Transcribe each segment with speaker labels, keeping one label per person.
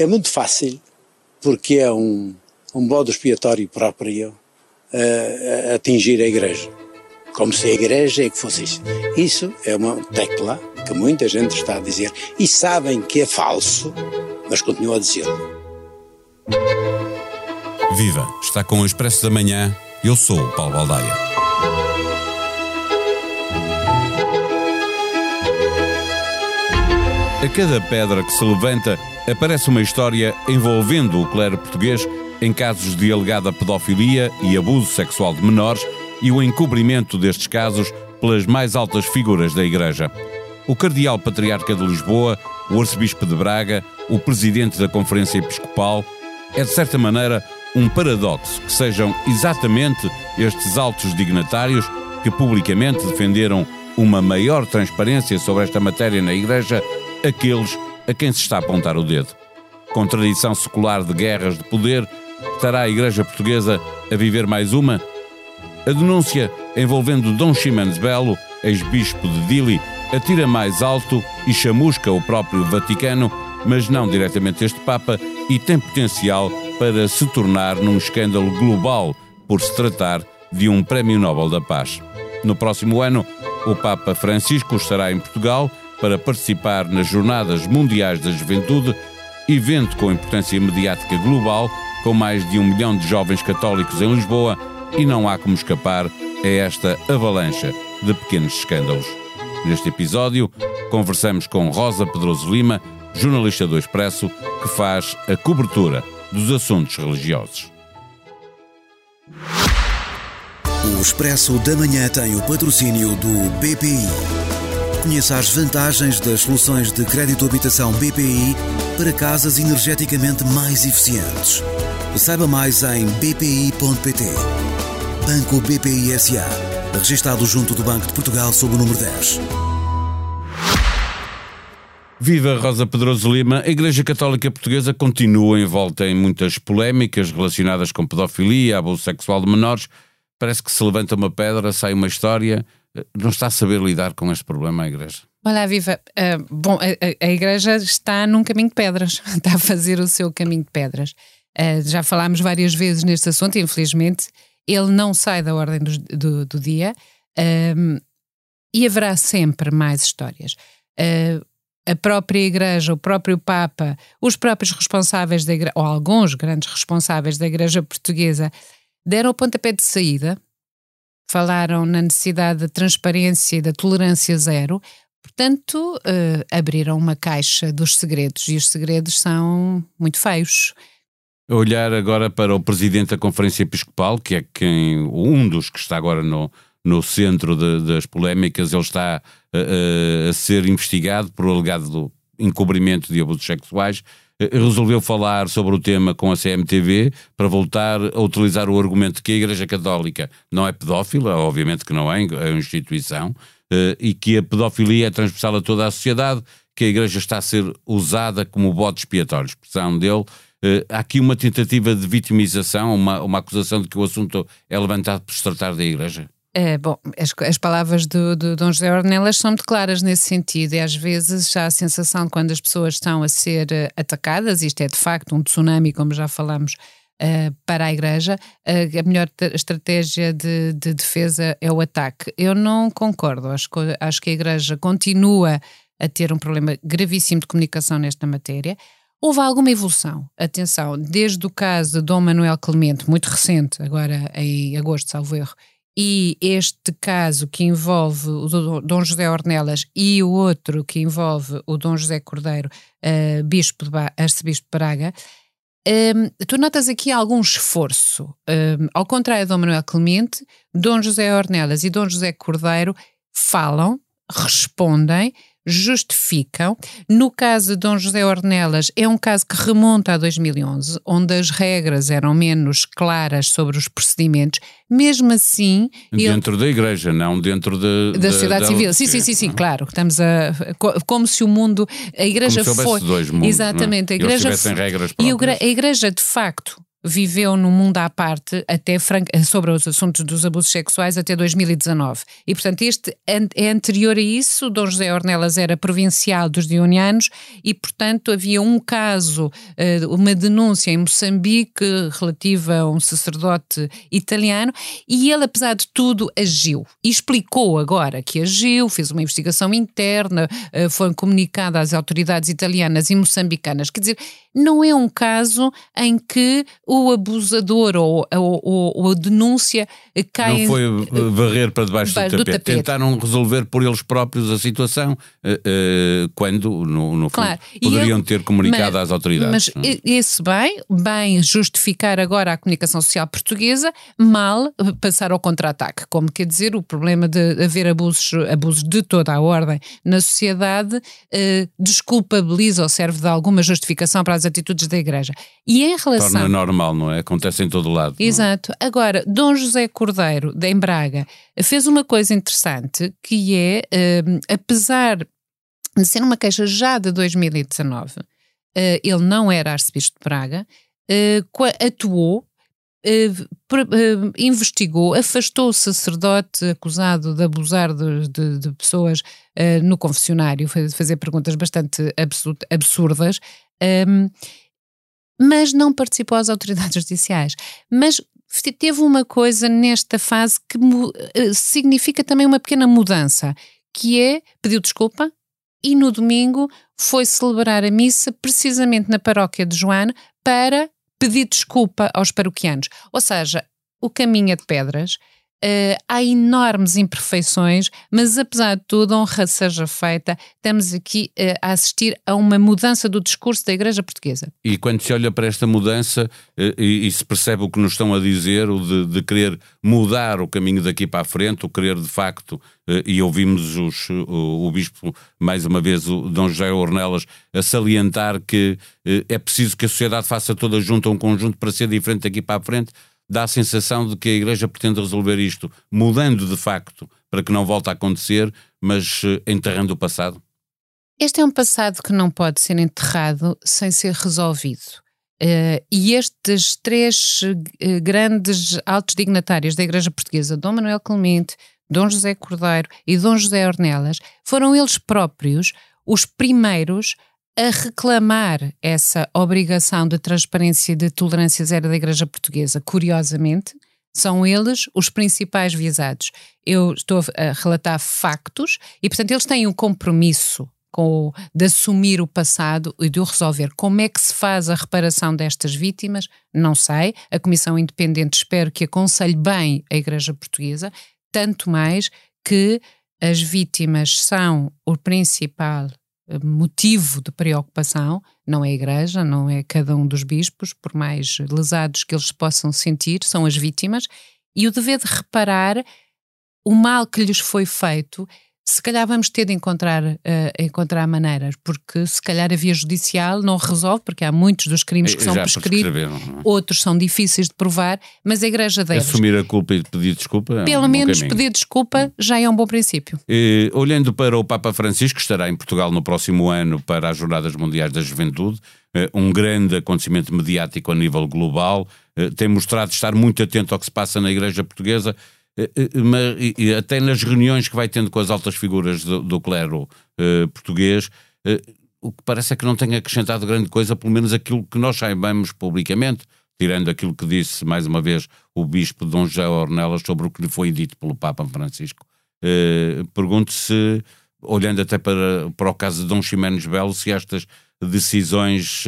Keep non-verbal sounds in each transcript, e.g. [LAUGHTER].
Speaker 1: É muito fácil, porque é um, um bode expiatório próprio uh, atingir a igreja. Como se a igreja é que fosse isso. Isso é uma tecla que muita gente está a dizer e sabem que é falso, mas continua a dizê-lo.
Speaker 2: Viva! Está com o Expresso da Manhã. Eu sou o Paulo Baldaia. A cada pedra que se levanta aparece uma história envolvendo o clero português em casos de alegada pedofilia e abuso sexual de menores e o encobrimento destes casos pelas mais altas figuras da Igreja. O Cardeal Patriarca de Lisboa, o Arcebispo de Braga, o Presidente da Conferência Episcopal, é de certa maneira um paradoxo que sejam exatamente estes altos dignatários que publicamente defenderam uma maior transparência sobre esta matéria na Igreja aqueles a quem se está a apontar o dedo. Contradição secular de guerras de poder, estará a Igreja Portuguesa a viver mais uma? A denúncia envolvendo Dom Ximenes Belo, ex-bispo de Dili, atira mais alto e chamusca o próprio Vaticano, mas não diretamente este Papa, e tem potencial para se tornar num escândalo global por se tratar de um Prémio Nobel da Paz. No próximo ano, o Papa Francisco estará em Portugal para participar nas Jornadas Mundiais da Juventude, evento com importância mediática global, com mais de um milhão de jovens católicos em Lisboa, e não há como escapar a esta avalanche de pequenos escândalos. Neste episódio, conversamos com Rosa Pedroso Lima, jornalista do Expresso, que faz a cobertura dos assuntos religiosos.
Speaker 3: O Expresso da Manhã tem o patrocínio do BPI. Conheça as vantagens das soluções de crédito habitação BPI para casas energeticamente mais eficientes. Saiba mais em bpi.pt. Banco BPI SA. Registrado junto do Banco de Portugal sob o número 10.
Speaker 2: Viva Rosa Pedroso Lima. A Igreja Católica Portuguesa continua envolta em muitas polémicas relacionadas com pedofilia, abuso sexual de menores. Parece que se levanta uma pedra, sai uma história não está a saber lidar com este problema a Igreja?
Speaker 4: Olá, Viva. Uh, bom, a, a, Igreja está num caminho de pedras, [LAUGHS] está a fazer o seu caminho de pedras. Uh, já falámos várias vezes neste assunto, infelizmente, ele não sai da ordem do, do, do dia uh, e haverá sempre mais histórias. a própria Igreja, o próprio Papa, os próprios responsáveis da Igreja, ou alguns grandes responsáveis da Igreja Portuguesa, deram o pontapé de saída falaram na necessidade da transparência e da tolerância zero, portanto, uh, abriram uma caixa dos segredos e os segredos são muito feios.
Speaker 2: Olhar agora para o presidente da Conferência Episcopal, que é quem um dos que está agora no, no centro de, das polémicas, ele está uh, a ser investigado por alegado encobrimento de abusos sexuais. Eh, resolveu falar sobre o tema com a CMTV para voltar a utilizar o argumento de que a Igreja Católica não é pedófila, obviamente que não é, é uma instituição, eh, e que a pedofilia é transversal a toda a sociedade, que a Igreja está a ser usada como bode expiatório, expressão dele. Eh, há aqui uma tentativa de vitimização, uma, uma acusação de que o assunto é levantado por se tratar da Igreja?
Speaker 4: É, bom, as, as palavras do, do Dom José Ornelas são muito claras nesse sentido e às vezes já a sensação de quando as pessoas estão a ser uh, atacadas, isto é de facto um tsunami, como já falamos, uh, para a Igreja, uh, a melhor estratégia de, de, defesa é o ataque. Eu não concordo, acho, acho que a Igreja continua a ter um problema gravíssimo de comunicação nesta matéria. Houve alguma evolução, atenção, desde o caso de Dom Manuel Clemente, muito recente, agora em agosto, salvo erro, e este caso que envolve o Dom José Ornelas e o outro que envolve o Dom José Cordeiro, uh, bispo de arcebispo de Braga, um, ehm, tu notas aqui algum esforço. Um, ehm, ao contrário de Dom Manuel Clemente, Dom José Ornelas e Dom José Cordeiro falam, respondem justificam. No caso de Dom José Ornelas, é um caso que remonta a 2011, onde as regras eram menos claras sobre os procedimentos. Mesmo assim.
Speaker 2: Dentro ele... da igreja, não dentro de,
Speaker 4: da, sociedade civil. Sim, sim, sim, sim, claro. Estamos a. Como se o mundo. A igreja
Speaker 2: como
Speaker 4: foi.
Speaker 2: Dois mundos,
Speaker 4: Exatamente.
Speaker 2: não?
Speaker 4: A igreja.
Speaker 2: regras
Speaker 4: e a igreja, de facto, viveu num mundo à parte até sobre os assuntos dos abusos sexuais até 2019. E, portanto, este é anterior a isso. Dom José Ornelas era provincial dos Dionianos e, portanto, havia um caso, eh, uma denúncia em Moçambique relativa a um sacerdote italiano e ele, apesar de tudo, agiu. E explicou agora que agiu, fez uma investigação interna, eh, foi comunicada às autoridades italianas e moçambicanas. Quer dizer, não é um caso em que o abusador ou, ou, ou, a denúncia cai.
Speaker 2: Não foi varrer para debaixo, debaixo do, tapete. do, tapete. Tentaram resolver por eles próprios a situação uh, uh, quando, no, no claro. fundo, poderiam eu, ter comunicado mas, às autoridades.
Speaker 4: Mas hum. esse bem, bem justificar agora a comunicação social portuguesa, mal passar ao contra-ataque. Como quer dizer, o problema de haver abusos, abusos de toda a ordem na sociedade desculpabiliza ou serve de alguma justificação para as atitudes da Igreja. E em relação.
Speaker 2: Torna normal, não é? Acontece em todo lado.
Speaker 4: Exato. Agora, Dom José Cordeiro, de Braga, fez uma coisa interessante que é, uh, apesar de ser uma queixa já de 2019, uh, eh, ele não era arcebispo de Braga, uh, atuou Uh, uh, investigou, afastou o sacerdote acusado de abusar de, de, de pessoas uh, no confessionário, fazer perguntas bastante absurdas, um, mas não participou às autoridades judiciais. Mas teve uma coisa nesta fase que uh, significa também uma pequena mudança, que é pediu desculpa e no domingo foi celebrar a missa precisamente na paróquia de Joana para pedir desculpa aos paroquianos. Ou seja, o caminho é de pedras, Uh, há enormes imperfeições, mas apesar de tudo, honra seja feita, estamos aqui uh, a assistir a uma mudança do discurso da Igreja Portuguesa.
Speaker 2: E quando se olha para esta mudança uh, e, e, se percebe o que nos estão a dizer, o de, de, querer mudar o caminho daqui para a frente, o querer de facto, e ouvimos os, o, o, Bispo, mais uma vez, o Dom José Ornelas, a salientar que é preciso que a sociedade faça toda junto um conjunto para ser diferente daqui para a frente dá a sensação de que a Igreja pretende resolver isto mudando de facto para que não volte a acontecer, mas eh, enterrando o passado?
Speaker 4: Este é um passado que não pode ser enterrado sem ser resolvido. Uh, e estes três uh, grandes altos dignatários da Igreja Portuguesa, Dom Manuel Clemente, Dom José Cordeiro e Dom José Ornelas, foram eles próprios os primeiros a reclamar essa obrigação de transparência e de tolerância zero da Igreja Portuguesa. Curiosamente, são eles os principais visados. Eu estou a relatar factos e, portanto, eles têm um compromisso com, de assumir o passado e de o resolver. Como é que se faz a reparação destas vítimas? Não sei. A Comissão Independente espero que aconselhe bem a Igreja Portuguesa, tanto mais que as vítimas são o principal motivo de preocupação, não é a Igreja, não é cada um dos bispos, por mais lesados que eles possam sentir, são as vítimas, e o dever de reparar o mal que lhes foi feito se calhar vamos ter de encontrar, uh, encontrar maneiras, porque se calhar a via judicial não resolve, porque há muitos dos crimes que são prescritos, é? outros são difíceis de provar, mas a Igreja deve.
Speaker 2: Assumir a culpa e pedir desculpa.
Speaker 4: Pelo
Speaker 2: é um
Speaker 4: menos pedir desculpa já é um bom princípio.
Speaker 2: E, olhando para o Papa Francisco, que estará em Portugal no próximo ano para as Jornadas Mundiais da Juventude, uh, um grande acontecimento mediático a nível global, uh, tem mostrado estar muito atento ao que se passa na Igreja Portuguesa. Eh, eh, mas, até nas reuniões que vai tendo com as altas figuras do, do clero uh, português, o que parece é que não tem acrescentado grande coisa, pelo menos aquilo que nós saibamos publicamente, tirando aquilo que disse, mais uma vez, o bispo Dom José Ornelas sobre o que lhe foi dito pelo Papa Francisco. Uh, Pergunto se, olhando até para, para o caso de Dom Ximenes Belo, se estas decisões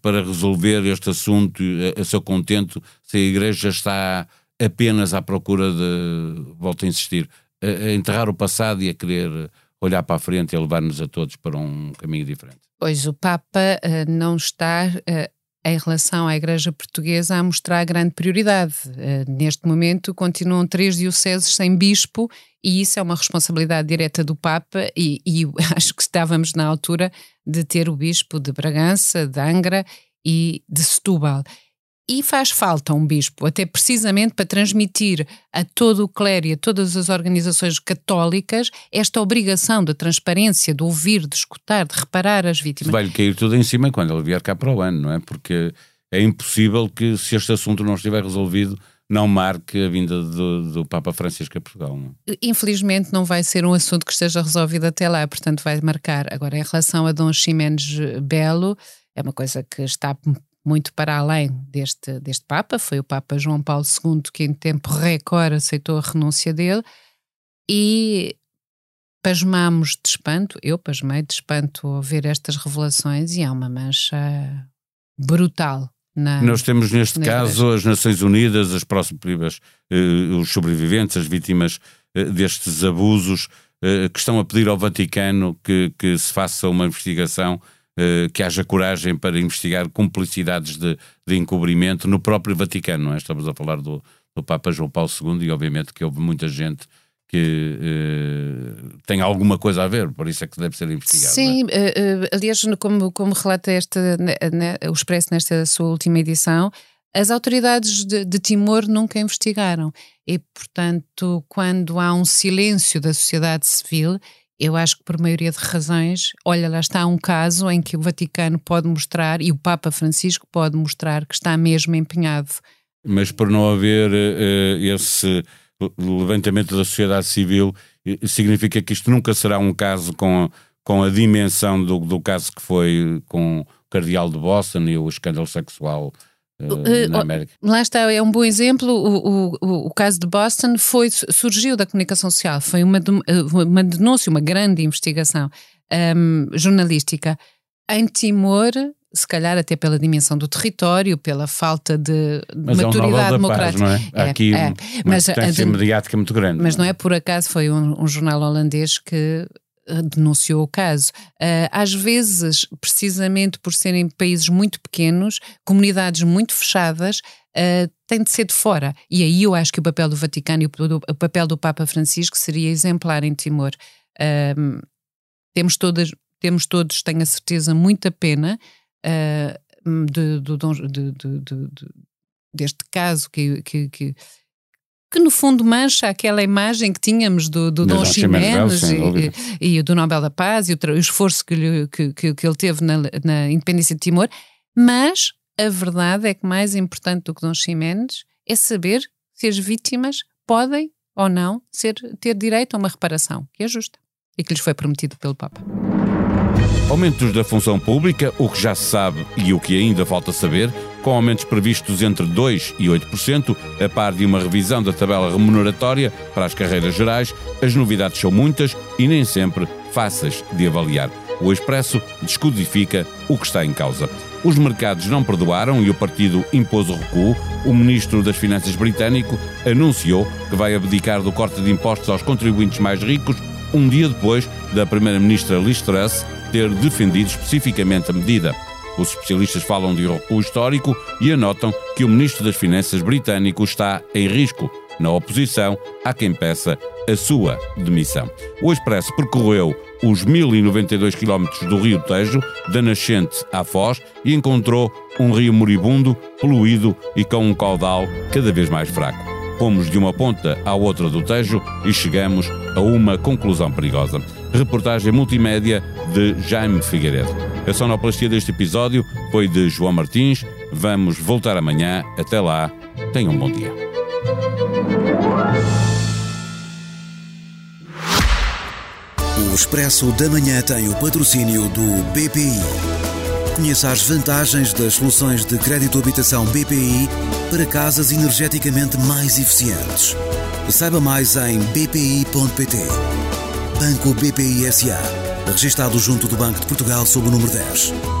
Speaker 2: para resolver este assunto a seu contento, se a Igreja está apenas à procura de, volto a insistir, a, a enterrar o passado e a querer olhar para a frente e levar-nos a todos para um caminho diferente.
Speaker 4: Pois o Papa uh, não está uh, em relação à Igreja Portuguesa a mostrar grande prioridade. Uh, neste momento continuam três dioceses sem bispo e isso é uma responsabilidade direta do Papa e, e [LAUGHS] acho que estávamos na altura de ter o bispo de Bragança, de Angra e de Setúbal. E faz falta um bispo, até precisamente para transmitir a todo o clero e a todas as organizações católicas esta obrigação de transparência, de ouvir, de escutar, de reparar as vítimas.
Speaker 2: Vai-lhe cair tudo em cima quando ele vier cá para o ano, não é? Porque é impossível que, se este assunto não estiver resolvido, não marque a vinda do, do Papa Francisco a Portugal. Não?
Speaker 4: É? Infelizmente não vai ser um assunto que esteja resolvido até lá, portanto vai marcar. Agora, em relação a Dom Ximenes Belo, é uma coisa que está muito para além deste, deste Papa, foi o Papa João Paulo II que em tempo recorde aceitou a renúncia dele e pasmamos de espanto, eu pasmei de espanto ao ver estas revelações e há uma mancha brutal
Speaker 2: na, Nós temos neste caso as Nações Unidas, as próximas, eh, os sobreviventes, as vítimas eh, destes abusos, eh, que estão a pedir ao Vaticano que, que se faça uma investigação, que haja coragem para investigar cumplicidades de, de encobrimento no próprio Vaticano, não é? Estamos a falar do, do Papa João Paulo II e obviamente que houve muita gente que uh, tem alguma coisa a ver, por isso é que deve ser investigado.
Speaker 4: Sim,
Speaker 2: é?
Speaker 4: uh, aliás, como, como relata esta, né, né, o Expresso nesta sua última edição, as autoridades de, de, Timor nunca investigaram e, portanto, quando há um silêncio da sociedade civil, eu acho que por maioria de razões, olha, lá está um caso em que o Vaticano pode mostrar e o Papa Francisco pode mostrar que está mesmo empenhado.
Speaker 2: Mas por não haver uh, esse levantamento da sociedade civil, significa que isto nunca será um caso com, com a dimensão do, do caso que foi com o Cardeal de Boston e o escândalo sexual uh, na América.
Speaker 4: Lá está, é um bom exemplo. O, o, o caso de Boston foi, surgiu da comunicação social, foi uma, uma denúncia, uma grande investigação um, jornalística. Em Timor, se calhar até pela dimensão do território, pela falta de
Speaker 2: mas
Speaker 4: maturidade
Speaker 2: é um
Speaker 4: democrática.
Speaker 2: Paz, não é? Há aqui é, uma mas, mediática muito grande.
Speaker 4: Mas não é? é por acaso, foi um, um jornal holandês que eh, denunciou o caso. Uh, às vezes, precisamente por serem países muito pequenos, comunidades muito fechadas, uh, tem de ser de fora. E aí eu acho que o papel do Vaticano e o, papel do Papa Francisco seria exemplar em Timor. Uh, temos todas, temos todos, tenho a certeza, muita pena de, de, de, deste caso que, que, que, no fundo mancha aquela imagem que tínhamos do, do Dom Ximenes e, e, do Nobel da Paz e o, o esforço que, lhe, que, que, que, ele teve na, na independência de Timor, mas a verdade é que mais importante do que Dom Ximenes é saber se as vítimas podem ou não ser, ter direito a uma reparação, que é justa e que lhes foi prometido pelo Papa.
Speaker 2: Aumentos da função pública, o que já se sabe e o que ainda falta saber, com aumentos previstos entre 2% e 8%, a par de uma revisão da tabela remuneratória para as carreiras gerais, as novidades são muitas e nem sempre fáceis de avaliar. O Expresso descodifica o que está em causa. Os mercados não perdoaram e o partido impôs o recuo. O ministro das Finanças britânico anunciou que vai abdicar do corte de impostos aos contribuintes mais ricos um dia depois da primeira-ministra Liz Truss ter defendido especificamente a medida. Os especialistas falam de recuo histórico e anotam que o ministro das Finanças britânico está em risco. Na oposição, há quem peça a sua demissão. O Expresso percorreu os 1092 km do Rio Tejo, da nascente à Foz, e encontrou um rio moribundo, poluído e com um caudal cada vez mais fraco. Fomos de uma ponta à outra do Tejo e chegamos a uma conclusão perigosa. Reportagem multimédia de Jaime Figueiredo. A sonoplastia deste episódio foi de João Martins. Vamos voltar amanhã. Até lá. Tenham um bom dia.
Speaker 3: O Expresso da Manhã tem o patrocínio do BPI. Conheça as vantagens das soluções de crédito habitação BPI para casas energeticamente mais eficientes. Saiba mais em bpi.pt. Banco BPI SA. Registrado junto do Banco de Portugal sob o número 10.